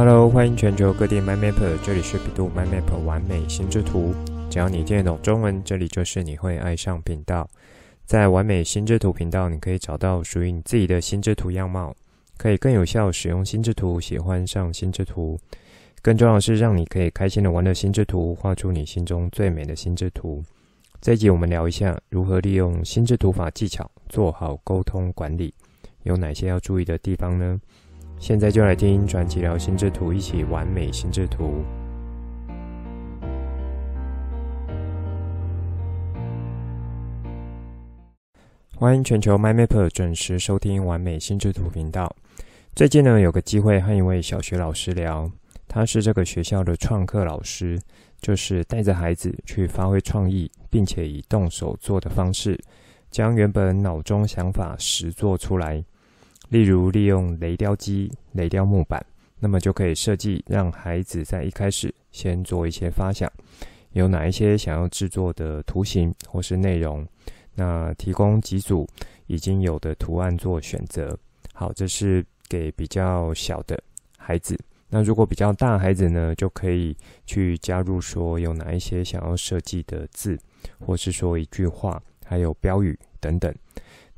Hello，欢迎全球各地 MyMapper，这里是 bEDU MyMapper 完美心智图。只要你听得懂中文，这里就是你会爱上频道。在完美心智图频道，你可以找到属于你自己的心智图样貌，可以更有效使用心智图，喜欢上心智图。更重要的是，让你可以开心的玩乐心智图，画出你心中最美的心智图。这一集我们聊一下如何利用心智图法技巧做好沟通管理，有哪些要注意的地方呢？现在就来听传奇聊心智图，一起完美心智图。欢迎全球 MyMapper 准时收听完美心智图频道。最近呢，有个机会和一位小学老师聊，他是这个学校的创客老师，就是带着孩子去发挥创意，并且以动手做的方式，将原本脑中想法实做出来。例如，利用雷雕机雷雕木板，那么就可以设计让孩子在一开始先做一些发想，有哪一些想要制作的图形或是内容。那提供几组已经有的图案做选择。好，这是给比较小的孩子。那如果比较大孩子呢，就可以去加入说有哪一些想要设计的字，或是说一句话，还有标语等等。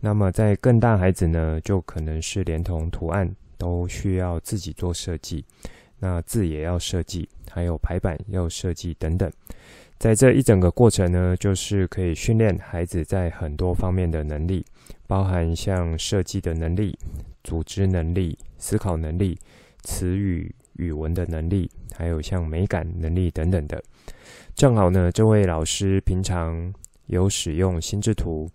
那么在更大孩子呢，就可能是连同图案都需要自己做设计，那字也要设计，还有排版要设计等等。在这一整个过程呢，就是可以训练孩子在很多方面的能力，包含像设计的能力、组织能力、思考能力、词语语文的能力，还有像美感能力等等的。正好呢，这位老师平常有使用心智图，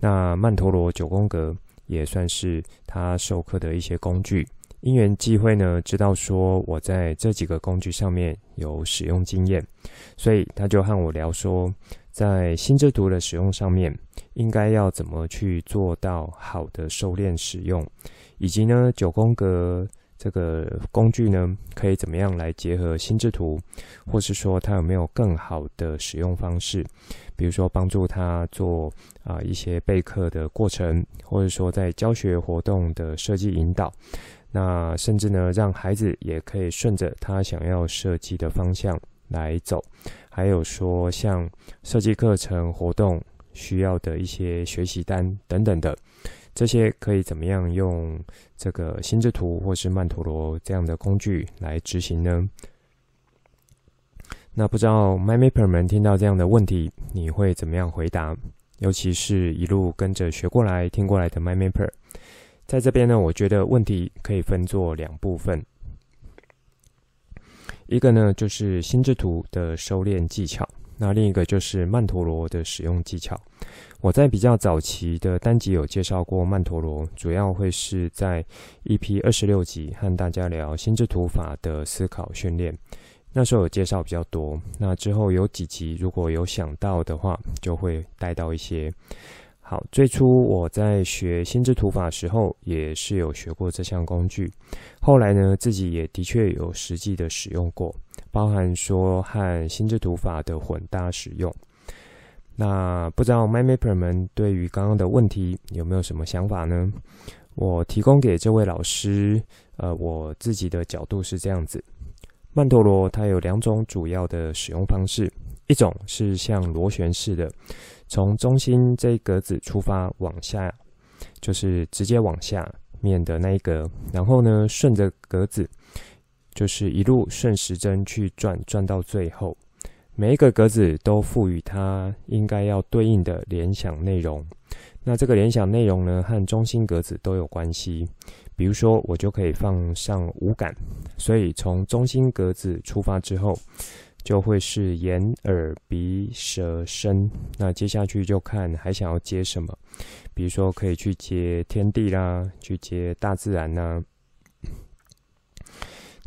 那曼陀罗九宫格也算是他授课的一些工具。因缘际会呢，知道说我在这几个工具上面有使用经验，所以他就和我聊说，在心智图的使用上面，应该要怎么去做到好的收敛使用，以及呢九宫格这个工具呢，可以怎么样来结合心智图，或是说它有没有更好的使用方式，比如说帮助他做啊、一些备课的过程，或者说在教学活动的设计引导。那甚至呢，让孩子也可以顺着他想要设计的方向来走，还有说像设计课程活动需要的一些学习单等等的，这些可以怎么样用这个心智图或是曼陀罗这样的工具来执行呢？那不知道 MyMapper 们听到这样的问题，你会怎么样回答？尤其是一路跟着学过来、听过来的 MyMapper。在这边呢，我觉得问题可以分作两部分。一个呢，就是心智图的收敛技巧，那另一个就是曼陀罗的使用技巧。我在比较早期的单集有介绍过曼陀罗，主要会是在 EP 二十六集和大家聊心智图法的思考训练，那时候有介绍比较多。那之后有几集如果有想到的话，就会带到一些。好，最初我在学心智图法时候，也是有学过这项工具。后来呢，自己也的确有实际的使用过，包含说和心智图法的混搭使用。那不知道 MyMapper 们对于刚刚的问题有没有什么想法呢？我提供给这位老师，呃，我自己的角度是这样子：曼陀罗它有两种主要的使用方式，一种是像螺旋式的。从中心这一格子出发往下，就是直接往下面的那一格，然后呢，顺着格子，就是一路顺时针去转，转到最后，每一个格子都赋予它应该要对应的联想内容。那这个联想内容呢，和中心格子都有关系。比如说，我就可以放上五感，所以从中心格子出发之后。就会是眼、耳、鼻、舌、身。那接下去就看还想要接什么，比如说可以去接天地啦，去接大自然啦。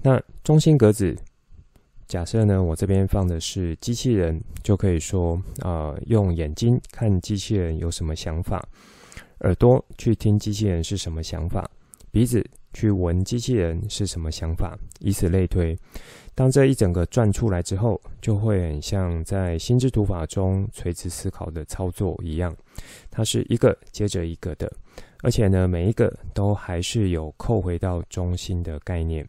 那中心格子，假设呢，我这边放的是机器人，就可以说啊、呃，用眼睛看机器人有什么想法，耳朵去听机器人是什么想法，鼻子去闻机器人是什么想法，以此类推。当这一整个转出来之后，就会很像在心智图法中垂直思考的操作一样，它是一个接着一个的，而且呢，每一个都还是有扣回到中心的概念。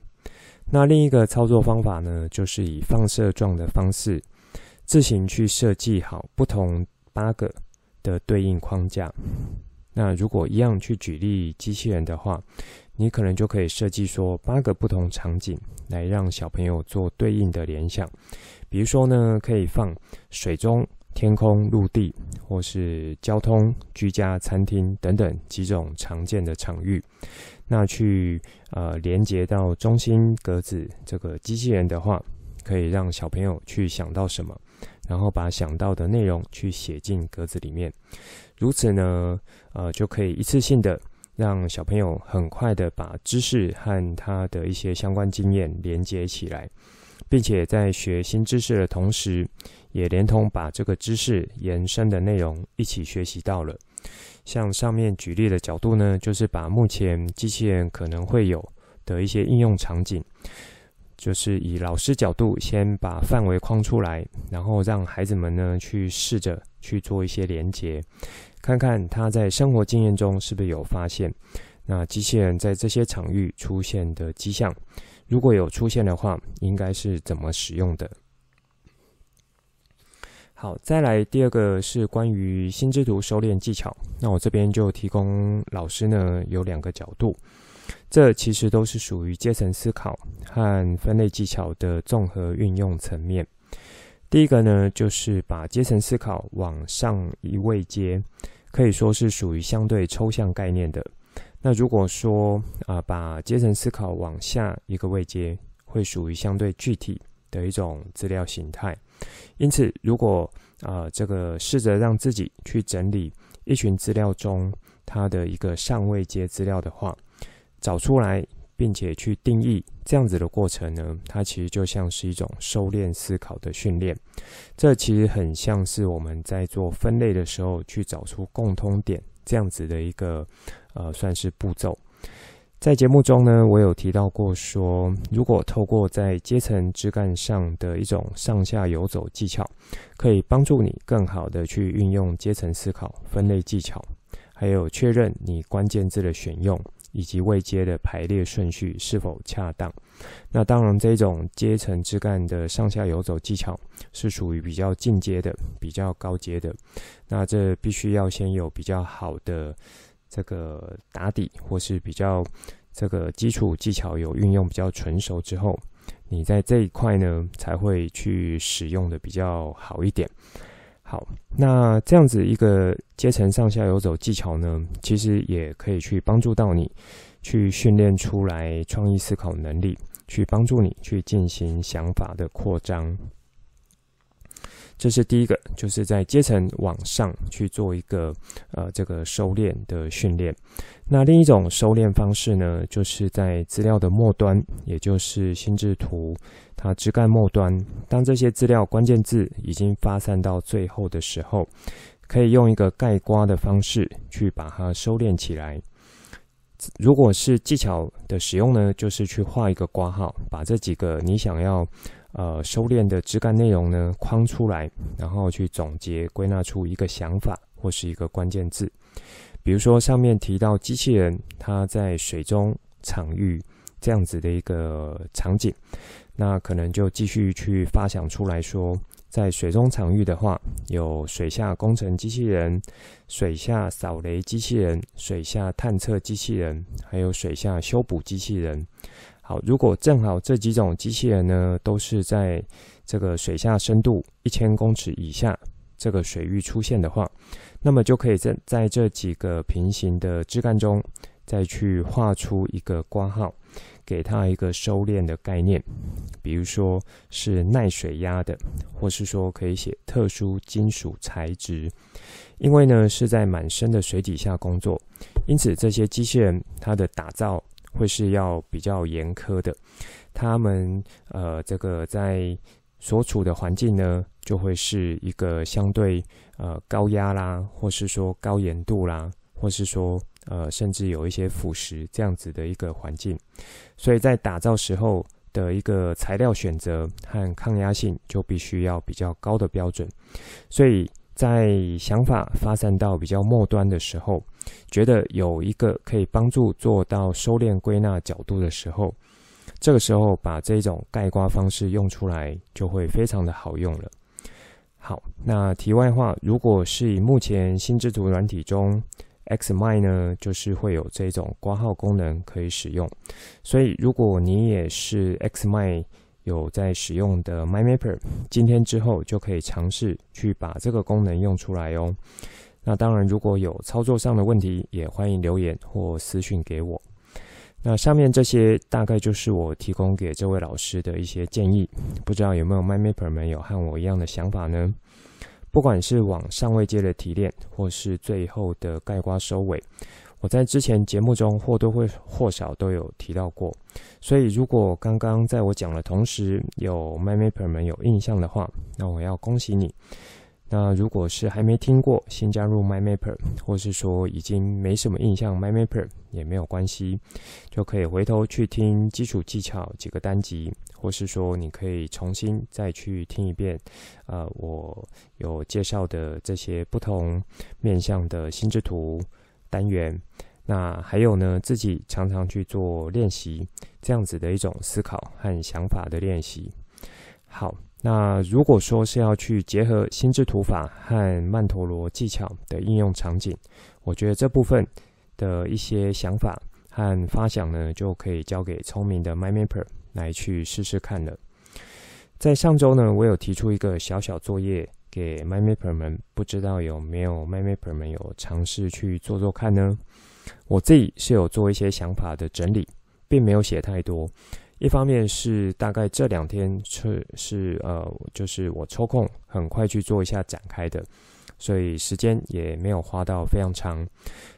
那另一个操作方法呢，就是以放射状的方式自行去设计好不同八个的对应框架。那如果一样去举例机器人的话，你可能就可以设计说八个不同场景来让小朋友做对应的联想。比如说呢，可以放水中、天空、陆地，或是交通、居家、餐厅等等几种常见的场域。那去呃连接到中心格子这个机器人的话，可以让小朋友去想到什么，然后把想到的内容去写进格子里面。如此呢，呃就可以一次性的让小朋友很快的把知识和他的一些相关经验连接起来，并且在学新知识的同时，也连同把这个知识延伸的内容一起学习到了。像上面举例的角度呢，就是把目前机器人可能会有的一些应用场景，就是以老师角度先把范围框出来，然后让孩子们呢去试着去做一些连接，看看他在生活经验中是不是有发现，那机器人在这些场域出现的迹象，如果有出现的话，应该是怎么使用的。好，再来第二个是关于心智图收敛技巧。那我这边就提供老师呢有两个角度，这其实都是属于阶层思考和分类技巧的综合运用层面。第一个呢，就是把阶层思考往上一位阶，可以说是属于相对抽象概念的。那如果说啊、把阶层思考往下一个位阶，会属于相对具体的一种资料形态。因此，如果啊、这个试着让自己去整理一群资料中它的一个上位阶资料的话，找出来并且去定义这样子的过程呢，它其实就像是一种收敛思考的训练。这其实很像是我们在做分类的时候去找出共通点这样子的一个呃，算是步骤。在节目中呢，我有提到过说，如果透过在阶层枝干上的一种上下游走技巧，可以帮助你更好的去运用阶层思考、分类技巧，还有确认你关键字的选用以及位阶的排列顺序是否恰当。那当然，这种阶层枝干的上下游走技巧是属于比较进阶的、比较高阶的。那这必须要先有比较好的。这个打底或是比较这个基础技巧有运用比较纯熟之后，你在这一块呢才会去使用的比较好一点。好，那这样子一个阶层上下游走技巧呢，其实也可以去帮助到你去训练出来创意思考能力，去帮助你去进行想法的扩张。这是第一个，就是在阶层往上去做一个呃这个收敛的训练。那另一种收敛方式呢，就是在资料的末端，也就是心智图它枝干末端，当这些资料关键字已经发散到最后的时候，可以用一个盖刮的方式去把它收敛起来。如果是技巧的使用呢，就是去画一个刮号，把这几个你想要。呃，收敛的枝干内容呢，框出来，然后去总结归纳出一个想法或是一个关键字。比如说上面提到机器人，它在水中场域这样子的一个场景，那可能就继续去发想出来说，在水中场域的话，有水下工程机器人、水下扫雷机器人、水下探测机器人，还有水下修补机器人。好，如果正好这几种机器人呢，都是在这个水下深度一千公尺以下这个水域出现的话，那么就可以在在这几个平行的枝干中，再去画出一个括号，给它一个收敛的概念，比如说是耐水压的，或是说可以写特殊金属材质，因为呢是在满深的水底下工作，因此这些机器人它的打造。会是要比较严苛的，他们呃，这个在所处的环境呢，就会是一个相对呃高压啦，或是说高盐度啦，或是说呃甚至有一些腐蚀这样子的一个环境，所以在打造时候的一个材料选择和抗压性就必须要比较高的标准，所以。在想法发散到比较末端的时候，觉得有一个可以帮助做到收敛归纳角度的时候，这个时候把这种盖刮方式用出来，就会非常的好用了。好，那题外话，如果是以目前心智图软体中 Xmind 呢，就是会有这种刮号功能可以使用。所以如果你也是 Xmind 有在使用的 MyMapper，今天之后就可以尝试去把这个功能用出来哦。那当然，如果有操作上的问题，也欢迎留言或私讯给我。那上面这些大概就是我提供给这位老师的一些建议，不知道有没有 MyMapper 们有和我一样的想法呢？不管是往上位阶的提炼，或是最后的盖瓜收尾，我在之前节目中或多或少都有提到过。所以如果刚刚在我讲的同时有 MyMapper 们有印象的话，那我要恭喜你。那如果是还没听过，新加入 My Mapper，或是说已经没什么印象，My Mapper 也没有关系，就可以回头去听基础技巧几个单集，或是说你可以重新再去听一遍，呃，我有介绍的这些不同面向的心智图单元。那还有呢，自己常常去做练习，这样子的一种思考和想法的练习。好。那如果说是要去结合心智图法和曼陀罗技巧的应用场景，我觉得这部分的一些想法和发想呢，就可以交给聪明的 My Mapper 来去试试看了。在上周呢，我有提出一个小小作业给 My Mapper 们，不知道有没有 My Mapper 们有尝试去做做看呢？我自己是有做一些想法的整理，并没有写太多。一方面是大概这两天是是呃，就是我抽空很快去做一下展开的，所以时间也没有花到非常长。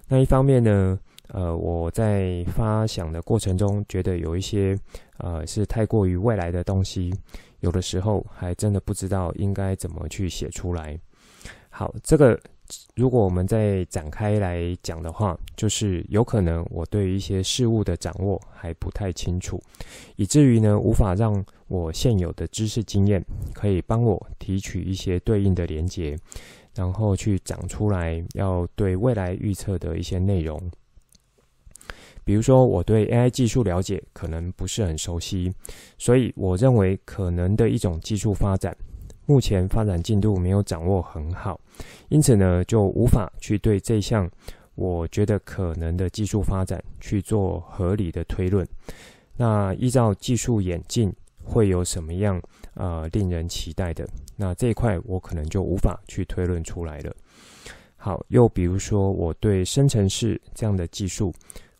那一方面呢，呃，我在发想的过程中觉得有一些呃是太过于未来的东西，有的时候还真的不知道应该怎么去写出来。好，这个。如果我们再展开来讲的话，就是有可能我对于一些事物的掌握还不太清楚，以至于呢，无法让我现有的知识经验可以帮我提取一些对应的连接，然后去讲出来要对未来预测的一些内容。比如说，我对 AI 技术了解可能不是很熟悉，所以我认为可能的一种技术发展。目前发展进度没有掌握很好，因此呢，就无法去对这项我觉得可能的技术发展去做合理的推论。那依照技术演进会有什么样呃令人期待的？那这一块我可能就无法去推论出来了。好，又比如说我对生成式这样的技术。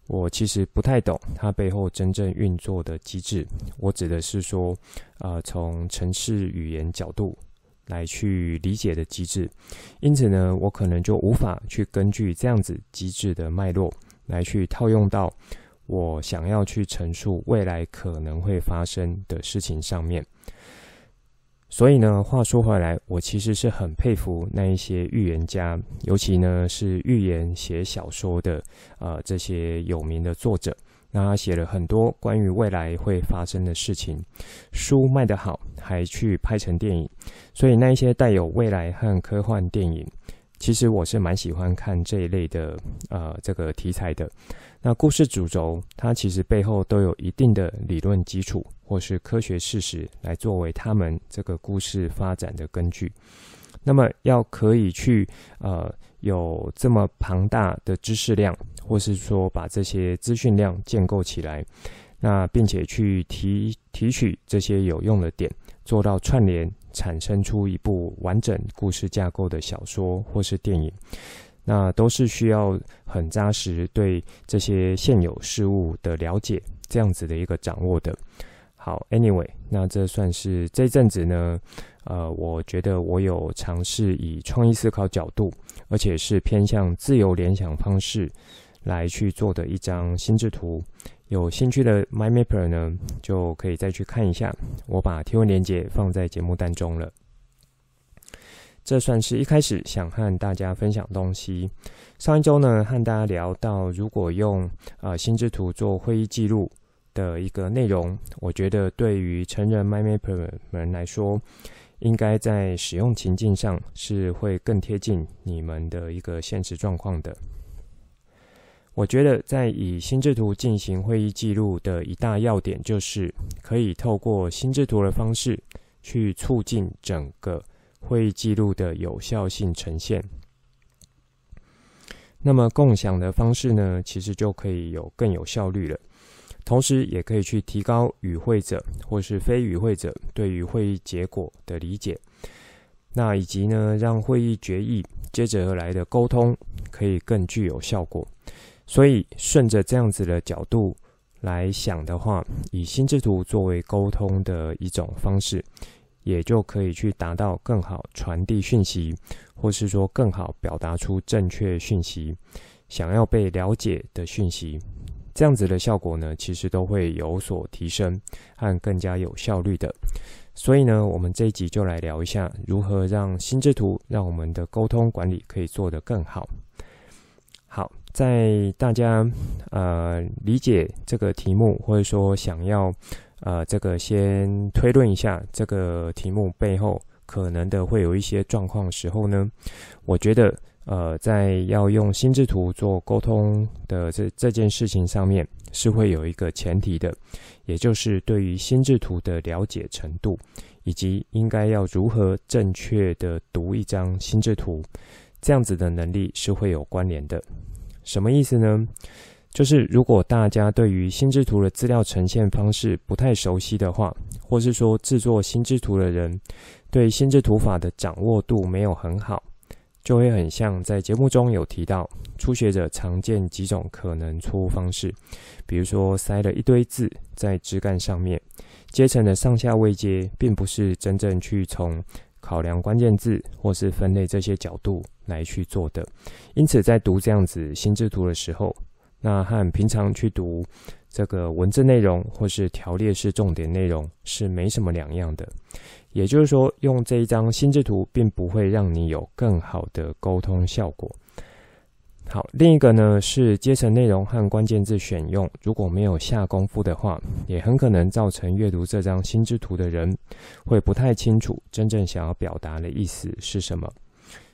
我其实不太懂它背后真正运作的机制。我指的是说，呃，从城市语言角度来去理解的机制。因此呢，我可能就无法去根据这样子机制的脉络来去套用到我想要去陈述未来可能会发生的事情上面。所以呢，话说回来，我其实是很佩服那一些预言家，尤其呢是预言写小说的，呃，这些有名的作者。那他写了很多关于未来会发生的事情，书卖得好，还去拍成电影。所以那一些带有未来和科幻电影，其实我是蛮喜欢看这一类的，呃，这个题材的。那故事主轴，它其实背后都有一定的理论基础，或是科学事实来作为他们这个故事发展的根据。那么，要可以去呃有这么庞大的知识量，或是说把这些资讯量建构起来，那并且去提提取这些有用的点，做到串联，产生出一部完整故事架构的小说或是电影。那都是需要很扎实对这些现有事物的了解，这样子的一个掌握的。好，Anyway，那这算是这阵子呢，呃，我觉得我有尝试以创意思考角度，而且是偏向自由联想方式来去做的一张心智图。有兴趣的 My Mapper 呢，就可以再去看一下。我把贴文链接放在节目单中了。这算是一开始想和大家分享东西。上一周呢，和大家聊到，如果用呃心智图做会议记录的一个内容，我觉得对于成人 Mind Map 们来说，应该在使用情境上是会更贴近你们的一个现实状况的。我觉得在以心智图进行会议记录的一大要点，就是可以透过心智图的方式去促进整个会议记录的有效性呈现。那么共享的方式呢，其实就可以有更有效率了，同时也可以去提高与会者或是非与会者对于会议结果的理解。那以及呢，让会议决议接着而来的沟通可以更具有效果。所以，顺着这样子的角度来想的话，以心智图作为沟通的一种方式，也就可以去达到更好传递讯息，或是说更好表达出正确讯息，想要被了解的讯息，这样子的效果呢，其实都会有所提升和更加有效率的。所以呢，我们这一集就来聊一下，如何让心智图让我们的沟通管理可以做得更好。好。在大家呃理解这个题目，或者说想要呃这个先推论一下这个题目背后可能的会有一些状况时候呢，我觉得呃在要用心智图做沟通的这这件事情上面是会有一个前提的，也就是对于心智图的了解程度，以及应该要如何正确的读一张心智图，这样子的能力是会有关联的。什么意思呢？就是如果大家对于心智图的资料呈现方式不太熟悉的话，或是说制作心智图的人对心智图法的掌握度没有很好，就会很像在节目中有提到，初学者常见几种可能错误方式，比如说塞了一堆字在枝干上面，阶层的上下位阶并不是真正去从考量关键字或是分类这些角度来去做的，因此在读这样子心智图的时候，那和平常去读这个文字内容或是条列式重点内容是没什么两样的。也就是说，用这一张心智图并不会让你有更好的沟通效果。好，另一个呢是阶层内容和关键字选用，如果没有下功夫的话，也很可能造成阅读这张心智图的人会不太清楚真正想要表达的意思是什么。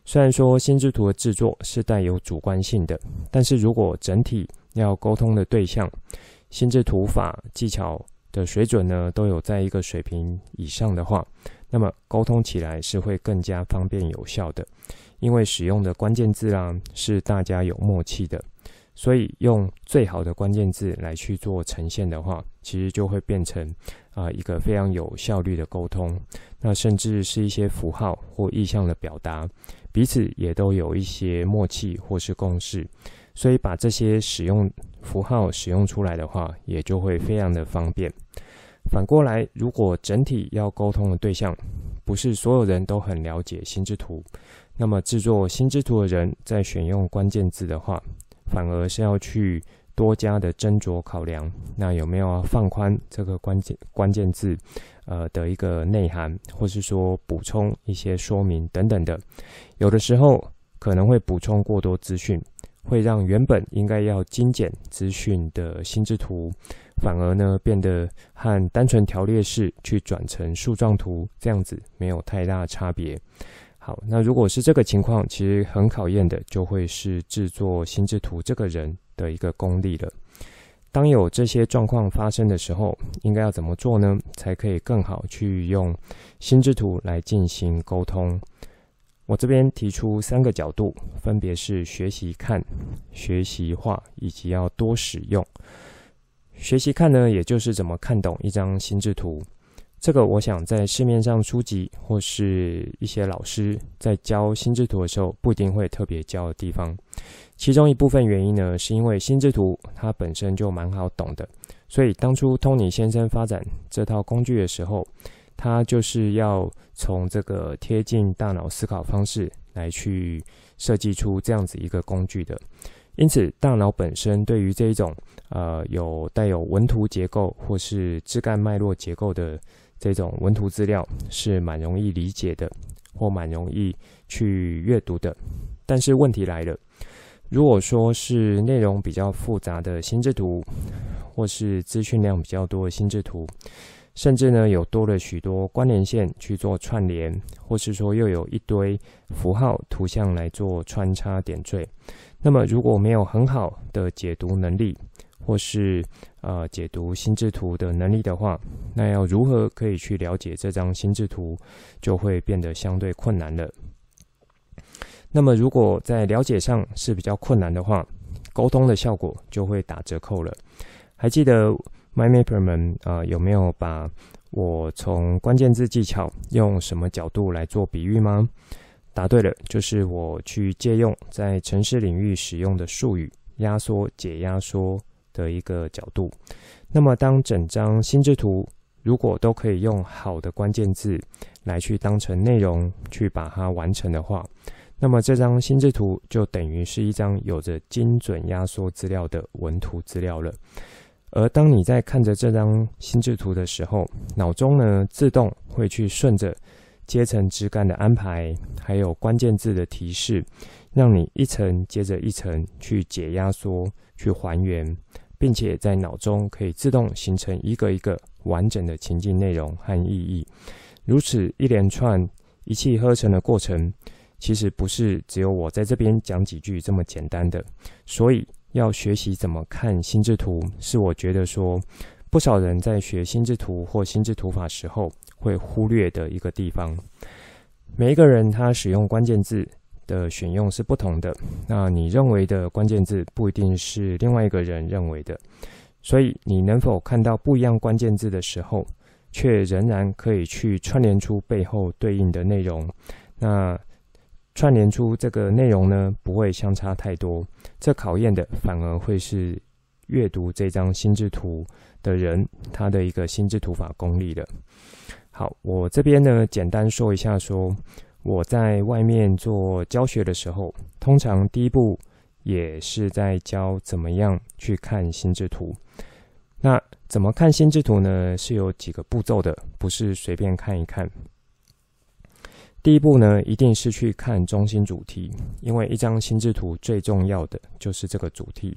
虽然说心智图的制作是带有主观性的，但是如果整体要沟通的对象，心智图法技巧的水准呢都有在一个水平以上的话，那么沟通起来是会更加方便有效的。因为使用的关键字啊是大家有默契的，所以用最好的关键字来去做呈现的话，其实就会变成啊、一个非常有效率的沟通。那甚至是一些符号或意象的表达，彼此也都有一些默契或是共识，所以把这些使用符号使用出来的话，也就会非常的方便。反过来，如果整体要沟通的对象不是所有人都很了解心智图。那么制作心智图的人在选用关键字的话，反而是要去多加的斟酌考量。那有没有放宽这个关键关键字，呃的一个内涵，或是说补充一些说明等等的？有的时候可能会补充过多资讯，会让原本应该要精简资讯的心智图，反而呢变得和单纯条列式去转成树状图这样子没有太大差别。好，那如果是这个情况，其实很考验的就会是制作心智图这个人的一个功力了。当有这些状况发生的时候，应该要怎么做呢？才可以更好去用心智图来进行沟通？我这边提出三个角度，分别是学习看、学习画以及要多使用。学习看呢，也就是怎么看懂一张心智图。这个我想在市面上书籍或是一些老师在教心智图的时候，不一定会特别教的地方。其中一部分原因呢，是因为心智图它本身就蛮好懂的，所以当初托尼先生发展这套工具的时候，它就是要从这个贴近大脑思考方式来去设计出这样子一个工具的。因此，大脑本身对于这一种呃有带有文图结构或是枝干脉络结构的。这种文图资料是蛮容易理解的，或蛮容易去阅读的。但是问题来了，如果说是内容比较复杂的心智图，或是资讯量比较多的心智图，甚至呢有多了许多关联线去做串联，或是说又有一堆符号图像来做穿插点缀，那么如果没有很好的解读能力，或是呃解读心智图的能力的话，那要如何可以去了解这张心智图，就会变得相对困难了。那么如果在了解上是比较困难的话，沟通的效果就会打折扣了。还记得 MyMapper 们啊、有没有把我从关键字技巧用什么角度来做比喻吗？答对了，就是我去借用在城市领域使用的术语“压缩解压缩”的一个角度。那么，当整张心智图如果都可以用好的关键字来去当成内容去把它完成的话，那么这张心智图就等于是一张有着精准压缩资料的文图资料了。而当你在看着这张心智图的时候，脑中呢自动会去顺着阶层枝干的安排，还有关键字的提示，让你一层接着一层去解压缩、去还原，并且在脑中可以自动形成一个一个完整的情境内容和意义。如此一连串一气呵成的过程，其实不是只有我在这边讲几句这么简单的，所以。要学习怎么看心智图，是我觉得说不少人在学心智图或心智图法时候会忽略的一个地方。每一个人他使用关键字的选用是不同的，那你认为的关键字不一定是另外一个人认为的，所以你能否看到不一样关键字的时候，却仍然可以去串联出背后对应的内容？那串联出这个内容呢，不会相差太多。这考验的反而会是阅读这张心智图的人，他的一个心智图法功力的。好，我这边呢，简单说一下，说我在外面做教学的时候，通常第一步也是在教怎么样去看心智图。那怎么看心智图呢？是有几个步骤的，不是随便看一看。第一步呢，一定是去看中心主题，因为一张心智图最重要的就是这个主题。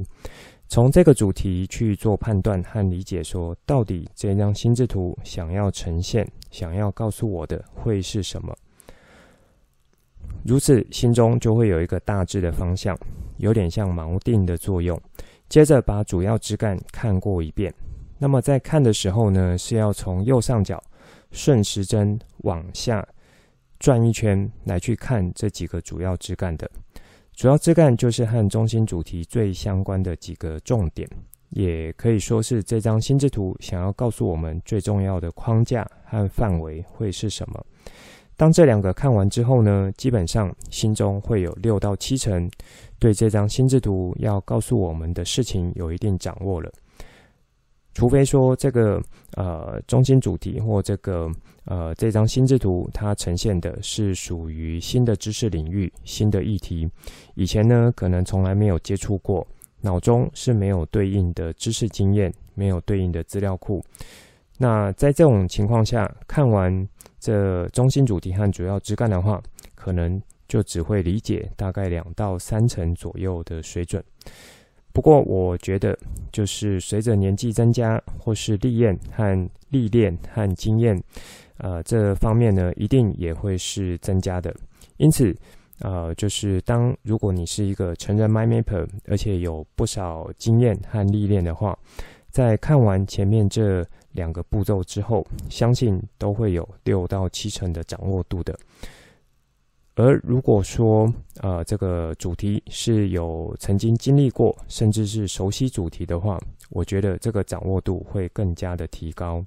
从这个主题去做判断和理解，说到底这张心智图想要呈现、想要告诉我的会是什么。如此，心中就会有一个大致的方向，有点像锚定的作用。接着把主要枝干看过一遍。那么在看的时候呢，是要从右上角顺时针往下。转一圈来去看这几个主要枝干的，主要枝干就是和中心主题最相关的几个重点，也可以说是这张心智图想要告诉我们最重要的框架和范围会是什么。当这两个看完之后呢，基本上心中会有六到七成对这张心智图要告诉我们的事情有一定掌握了。除非说这个呃中心主题或这个呃这张心智图，它呈现的是属于新的知识领域、新的议题，以前呢可能从来没有接触过，脑中是没有对应的知识经验，没有对应的资料库。那在这种情况下，看完这中心主题和主要枝干的话，可能就只会理解大概两到三成左右的水准。不过，我觉得就是随着年纪增加，或是历练和历练和经验，呃，这方面呢，一定也会是增加的。因此，呃，就是当如果你是一个成人 MyMapper，而且有不少经验和历练的话，在看完前面这两个步骤之后，相信都会有六到七成的掌握度的。而如果说，呃，这个主题是有曾经经历过，甚至是熟悉主题的话，我觉得这个掌握度会更加的提高。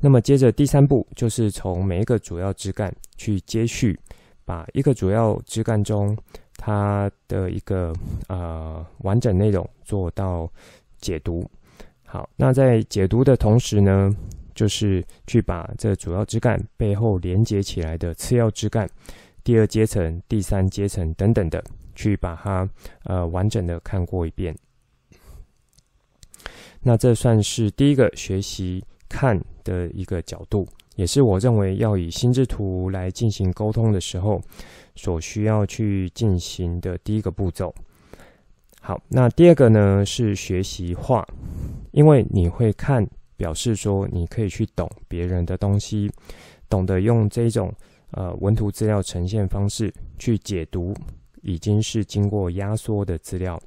那么接着第三步就是从每一个主要枝干去接续，把一个主要枝干中它的一个呃完整内容做到解读。好，那在解读的同时呢，就是去把这主要枝干背后连接起来的次要枝干、第二阶层、第三阶层等等的，去把它呃完整的看过一遍。那这算是第一个学习看的一个角度，也是我认为要以心智图来进行沟通的时候所需要去进行的第一个步骤。好，那第二个呢是学习画，因为你会看。表示说，你可以去懂别人的东西，懂得用这种呃文图资料呈现方式去解读已经是经过压缩的资料。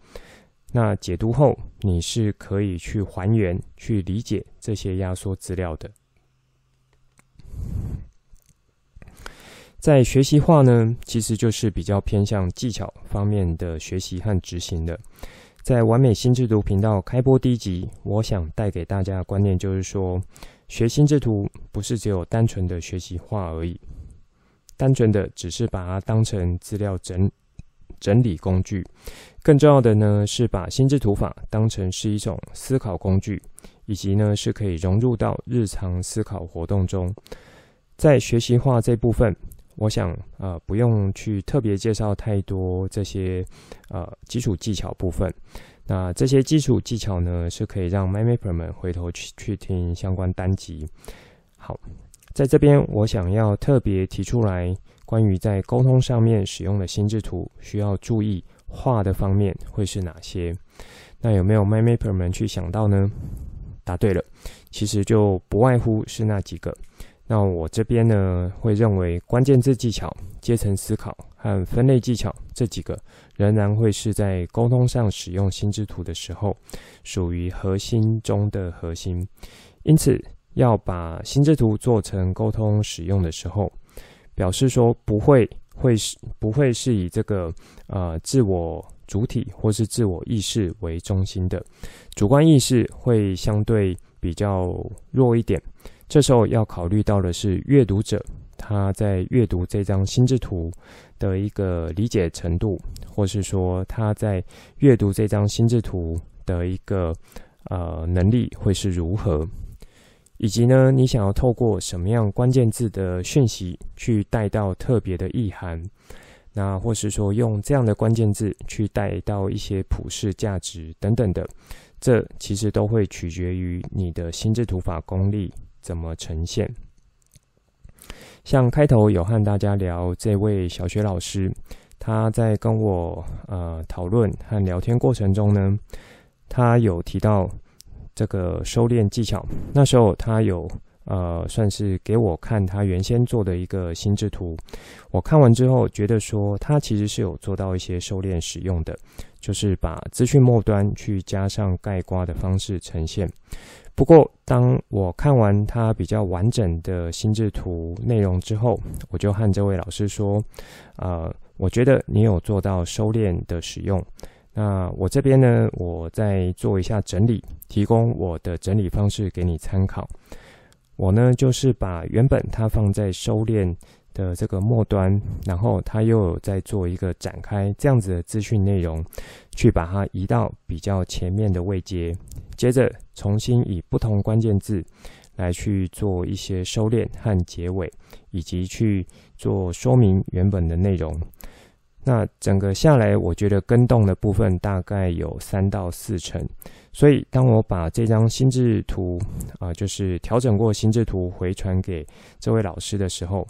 那解读后，你是可以去还原、去理解这些压缩资料的。在学习化呢，其实就是比较偏向技巧方面的学习和执行的。在完美心智图频道开播第一集，我想带给大家的观念就是说，学心智图不是只有单纯的学习化而已，单纯的只是把它当成资料整整理工具。更重要的呢，是把心智图法当成是一种思考工具，以及呢是可以融入到日常思考活动中。在学习化这部分。我想，呃，不用去特别介绍太多这些，呃，基础技巧部分。那这些基础技巧呢，是可以让 m y m a p e r 们回头去去听相关单集。好，在这边我想要特别提出来，关于在沟通上面使用的心智图需要注意画的方面会是哪些？那有没有 MyMapper 们去想到呢？答对了，其实就不外乎是那几个。那我这边呢，会认为关键字技巧、阶层思考和分类技巧这几个，仍然会是在沟通上使用心智图的时候，属于核心中的核心。因此，要把心智图做成沟通使用的时候，表示说不会会是不会是以这个呃自我主体或是自我意识为中心的，主观意识会相对比较弱一点。这时候要考虑到的是阅读者他在阅读这张心智图的一个理解程度，或是说他在阅读这张心智图的一个呃能力会是如何，以及呢，你想要透过什么样关键字的讯息去带到特别的意涵，那或是说用这样的关键字去带到一些普世价值等等的，这其实都会取决于你的心智图法功力。怎么呈现？像开头有和大家聊这位小学老师，他在跟我呃讨论和聊天过程中呢，他有提到这个收敛技巧。那时候他有呃算是给我看他原先做的一个心智图，我看完之后觉得说他其实是有做到一些收敛使用的，就是把资讯末端去加上概括的方式呈现。不过，当我看完他比较完整的心智图内容之后，我就和这位老师说：“呃，我觉得你有做到收敛的使用。那我这边呢，我再做一下整理，提供我的整理方式给你参考。我呢，就是把原本它放在收敛的这个末端，然后他又有在做一个展开这样子的资讯内容，去把它移到比较前面的位阶。”接着重新以不同关键字来去做一些收敛和结尾，以及去做说明原本的内容。那整个下来，我觉得跟动的部分大概有三到四成。所以当我把这张心智图啊、就是调整过心智图回传给这位老师的时候，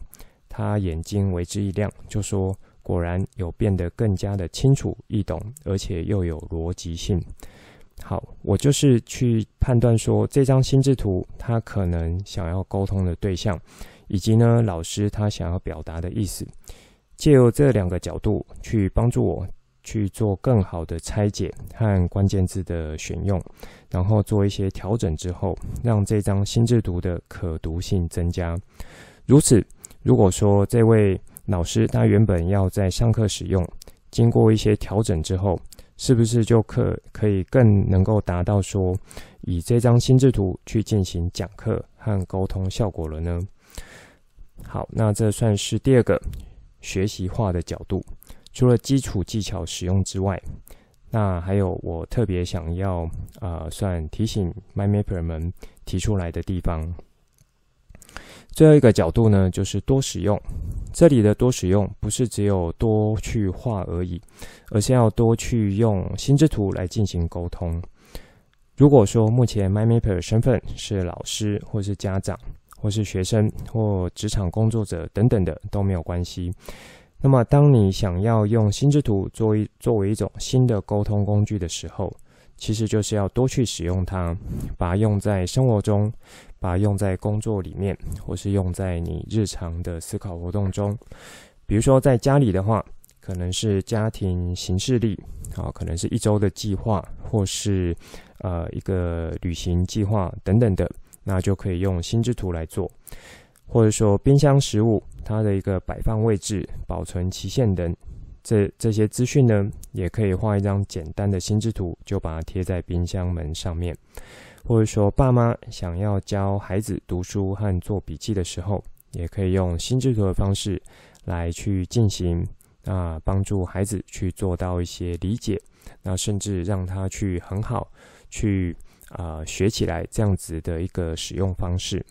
他眼睛为之一亮，就说：“果然有变得更加的清楚易懂，而且又有逻辑性。”好，我就是去判断说这张心智图他可能想要沟通的对象，以及呢老师他想要表达的意思，借由这两个角度去帮助我去做更好的拆解和关键字的选用，然后做一些调整之后，让这张心智图的可读性增加。如此，如果说这位老师他原本要在上课使用，经过一些调整之后。是不是就可可以更能够达到说，以这张心智图去进行讲课和沟通效果了呢？好，那这算是第二个学习化的角度。除了基础技巧使用之外，那还有我特别想要啊、算提醒 MyMapper 们提出来的地方。最后一个角度呢，就是多使用。这里的多使用不是只有多去画而已，而是要多去用心智图来进行沟通。如果说目前 MyMapper 的身份是老师，或是家长，或是学生，或职场工作者等等的都没有关系。那么，当你想要用心智图作为作为一种新的沟通工具的时候，其实就是要多去使用它，把它用在生活中。把它用在工作里面，或是用在你日常的思考活动中。比如说，在家里的话，可能是家庭行事历，啊，可能是一周的计划，或是呃一个旅行计划等等的，那就可以用心智图来做。或者说冰箱食物它的一个摆放位置、保存期限等，这这些资讯呢，也可以画一张简单的心智图，就把它贴在冰箱门上面。或者说爸妈想要教孩子读书和做笔记的时候，也可以用心智图的方式来去进行，啊，帮助孩子去做到一些理解，那甚至让他去很好去啊学起来这样子的一个使用方式。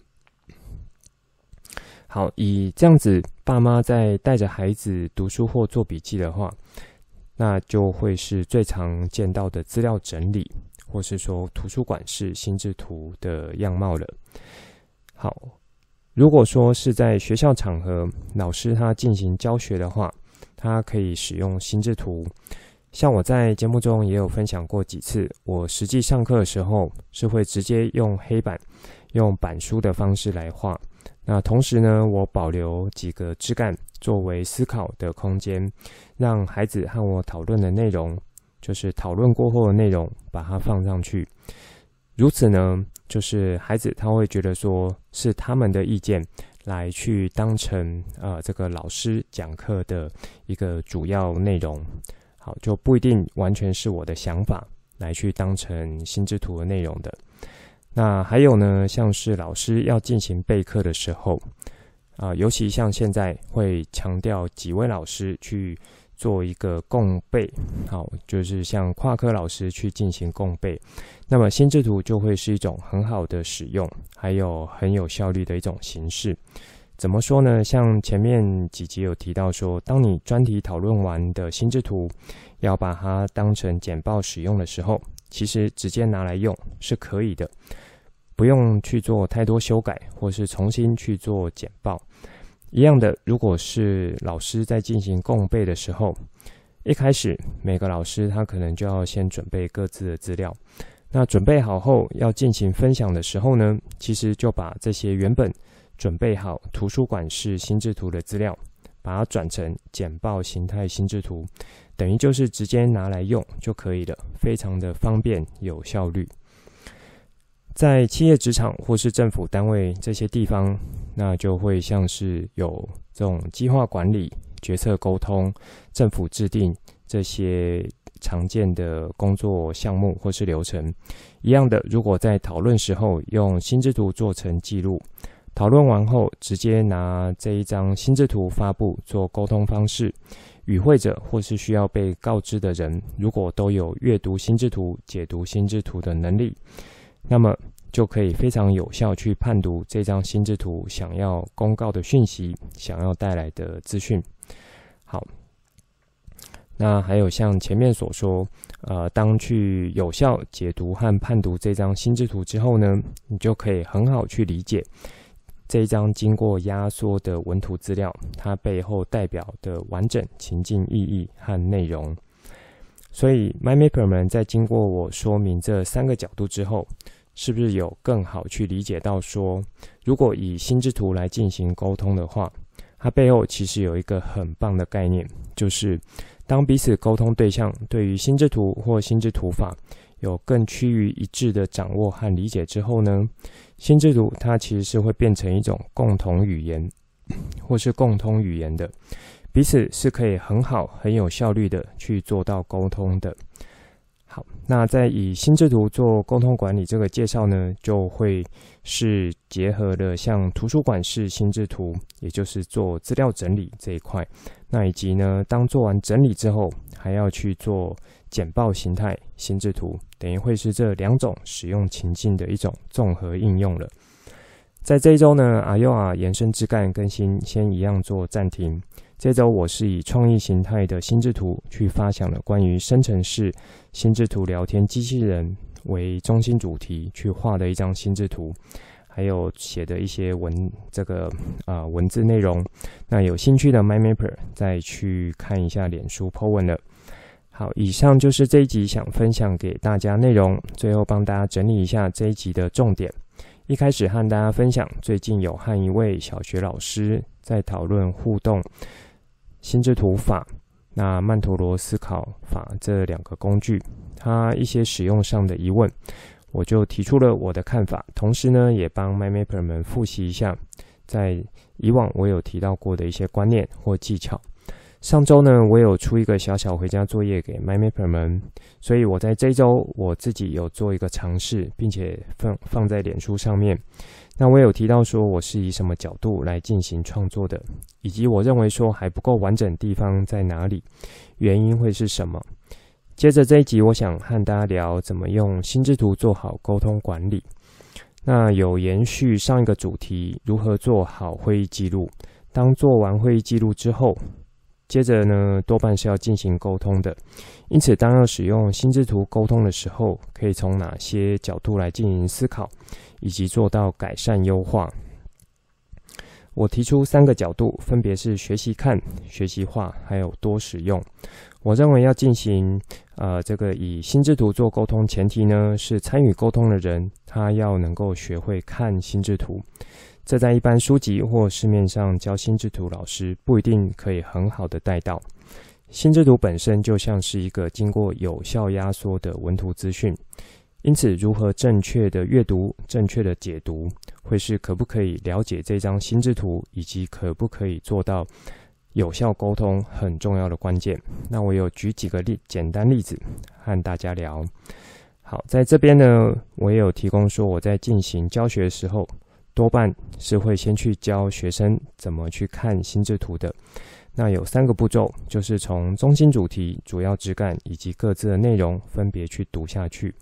好，以这样子，爸妈在带着孩子读书或做笔记的话，那就会是最常见到的资料整理，或是说图书馆式心智图的样貌了。好，如果说是在学校场合，老师他进行教学的话，他可以使用心智图。像我在节目中也有分享过几次，我实际上课的时候是会直接用黑板、用板书的方式来画。那同时呢，我保留几个枝干作为思考的空间，让孩子和我讨论的内容，就是讨论过后的内容，把它放上去。如此呢，就是孩子他会觉得说是他们的意见来去当成呃这个老师讲课的一个主要内容，好，就不一定完全是我的想法来去当成心智图的内容的。那还有呢，像是老师要进行备课的时候，啊，尤其像现在会强调几位老师去做一个共备，好，就是像跨科老师去进行共备，那么心智图就会是一种很好的使用，还有很有效率的一种形式。怎么说呢？像前面几集有提到说，当你专题讨论完的心智图，要把它当成简报使用的时候，其实直接拿来用是可以的。不用去做太多修改，或是重新去做简报。一样的，如果是老师在进行共备的时候，一开始每个老师他可能就要先准备各自的资料。那准备好后要进行分享的时候呢，其实就把这些原本准备好图书馆式心智图的资料，把它转成简报形态心智图，等于就是直接拿来用就可以了，非常的方便有效率。在企业职场或是政府单位这些地方，那就会像是有这种计划管理、决策沟通、政府制定这些常见的工作项目或是流程一样的。如果在讨论时候用心智图做成记录，讨论完后直接拿这一张心智图发布做沟通方式，与会者或是需要被告知的人，如果都有阅读心智图、解读心智图的能力。那么就可以非常有效去判读这张心智图想要公告的讯息，想要带来的资讯。好，那还有像前面所说，呃，当去有效解读和判读这张心智图之后呢，你就可以很好去理解这一张经过压缩的文图资料，它背后代表的完整情境意义和内容。所以，MyMapper 们在经过我说明这三个角度之后，是不是有更好去理解到说，如果以心智图来进行沟通的话，它背后其实有一个很棒的概念，就是当彼此沟通对象对于心智图或心智图法有更趋于一致的掌握和理解之后呢，心智图它其实是会变成一种共同语言，或是共通语言的，彼此是可以很好、很有效率的去做到沟通的。好，那在以心智图做沟通管理这个介绍呢，就会是结合了像图书馆式心智图，也就是做资料整理这一块。那以及呢，当做完整理之后，还要去做简报形态心智图，等于会是这两种使用情境的一种综合应用了。在这一周呢，AYOA 延伸枝干更新先一样做暂停。这周我是以创意形态的心智图去发想了关于生成式心智图聊天机器人为中心主题去画的一张心智图，还有写的一些文这个啊、文字内容。那有兴趣的 MyMapper 再去看一下脸书 po 文了。好，以上就是这一集想分享给大家内容。最后帮大家整理一下这一集的重点。一开始和大家分享，最近有和一位小学老师在讨论互动。心智图法，那曼陀罗思考法这两个工具，它一些使用上的疑问，我就提出了我的看法，同时呢，也帮 MyMapper 们复习一下，在以往我有提到过的一些观念或技巧。上周呢，我有出一个小小回家作业给 MyMapper 们，所以我在这周我自己有做一个尝试，并且放放在脸书上面。那我有提到说我是以什么角度来进行创作的，以及我认为说还不够完整的地方在哪里，原因会是什么？接着这一集，我想和大家聊怎么用心智图做好沟通管理。那有延续上一个主题，如何做好会议记录。当做完会议记录之后，接着呢，多半是要进行沟通的。因此，当要使用心智图沟通的时候，可以从哪些角度来进行思考，以及做到改善优化？我提出三个角度，分别是学习看、学习画，还有多使用。我认为要进行呃这个以心智图做沟通，前提呢是参与沟通的人他要能够学会看心智图。这在一般书籍或市面上教心智图老师不一定可以很好的带到。心智图本身就像是一个经过有效压缩的文图资讯。因此，如何正确的阅读、正确的解读，会是可不可以了解这张心智图，以及可不可以做到有效沟通很重要的关键。那我有举几个例简单例子和大家聊。好，在这边呢，我也有提供说，我在进行教学的时候，多半是会先去教学生怎么去看心智图的。那有三个步骤，就是从中心主题、主要枝干以及各自的内容分别去读下去。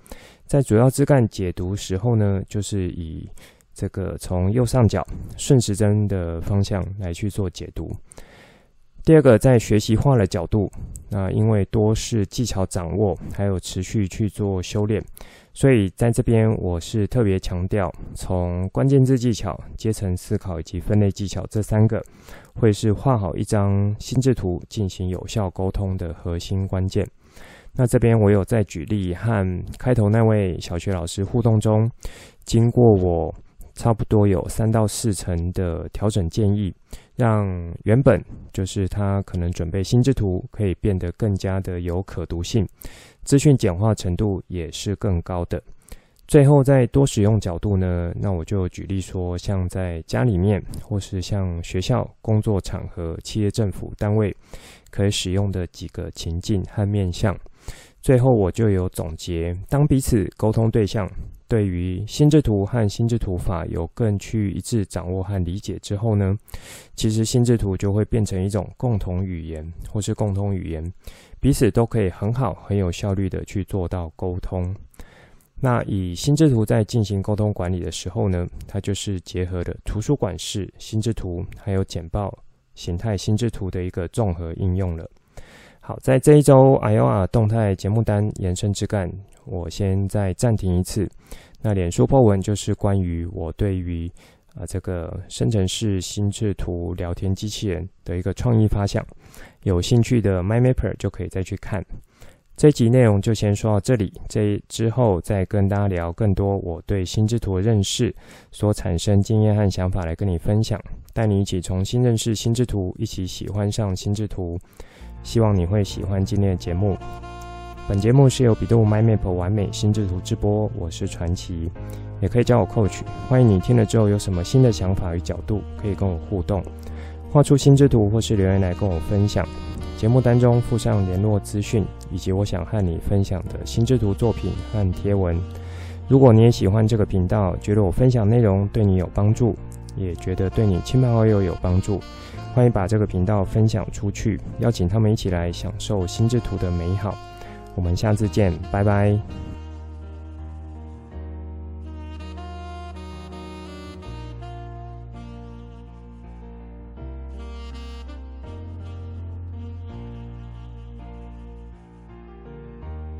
在主要枝干解读时候呢，就是以这个从右上角顺时针的方向来去做解读。第二个，在学习画的角度，那因为多是技巧掌握，还有持续去做修炼。所以在这边，我是特别强调，从关键字技巧、阶层思考以及分类技巧这三个，会是画好一张心智图进行有效沟通的核心关键。那这边我有在举例和开头那位小学老师互动中，经过我差不多有三到四层的调整建议，让原本就是他可能准备心智图可以变得更加的有可读性。资讯简化程度也是更高的。最后，在多使用角度呢，那我就举例说，像在家里面，或是像学校、工作场合、企业、政府单位，可以使用的几个情境和面向。最后，我就有总结：当彼此沟通对象对于心智图和心智图法有更趋于一致掌握和理解之后呢，其实心智图就会变成一种共同语言，或是共通语言。彼此都可以很好、很有效率的去做到沟通。那以心智图在进行沟通管理的时候呢，它就是结合了图书馆式心智图，还有简报形态心智图的一个综合应用了。好，在这一周 AYOA 动态节目单延伸枝干，我先再暂停一次。那脸书 po 文就是关于我对于啊这个生成式心智图聊天机器人的一个创意发想。有兴趣的 MyMapper 就可以再去看。这集内容就先说到这里，这之后再跟大家聊更多我对心智图的认识所产生经验和想法来跟你分享，带你一起重新认识心智图，一起喜欢上心智图。希望你会喜欢今天的节目。本节目是由比度 MyMap 完美心智图直播，我是传奇，也可以叫我 Coach。欢迎你听了之后有什么新的想法与角度，可以跟我互动。画出心智图，或是留言来跟我分享。节目当中附上联络资讯，以及我想和你分享的心智图作品和贴文。如果你也喜欢这个频道，觉得我分享内容对你有帮助，也觉得对你亲朋好友有帮助，欢迎把这个频道分享出去，邀请他们一起来享受心智图的美好。我们下次见，拜拜。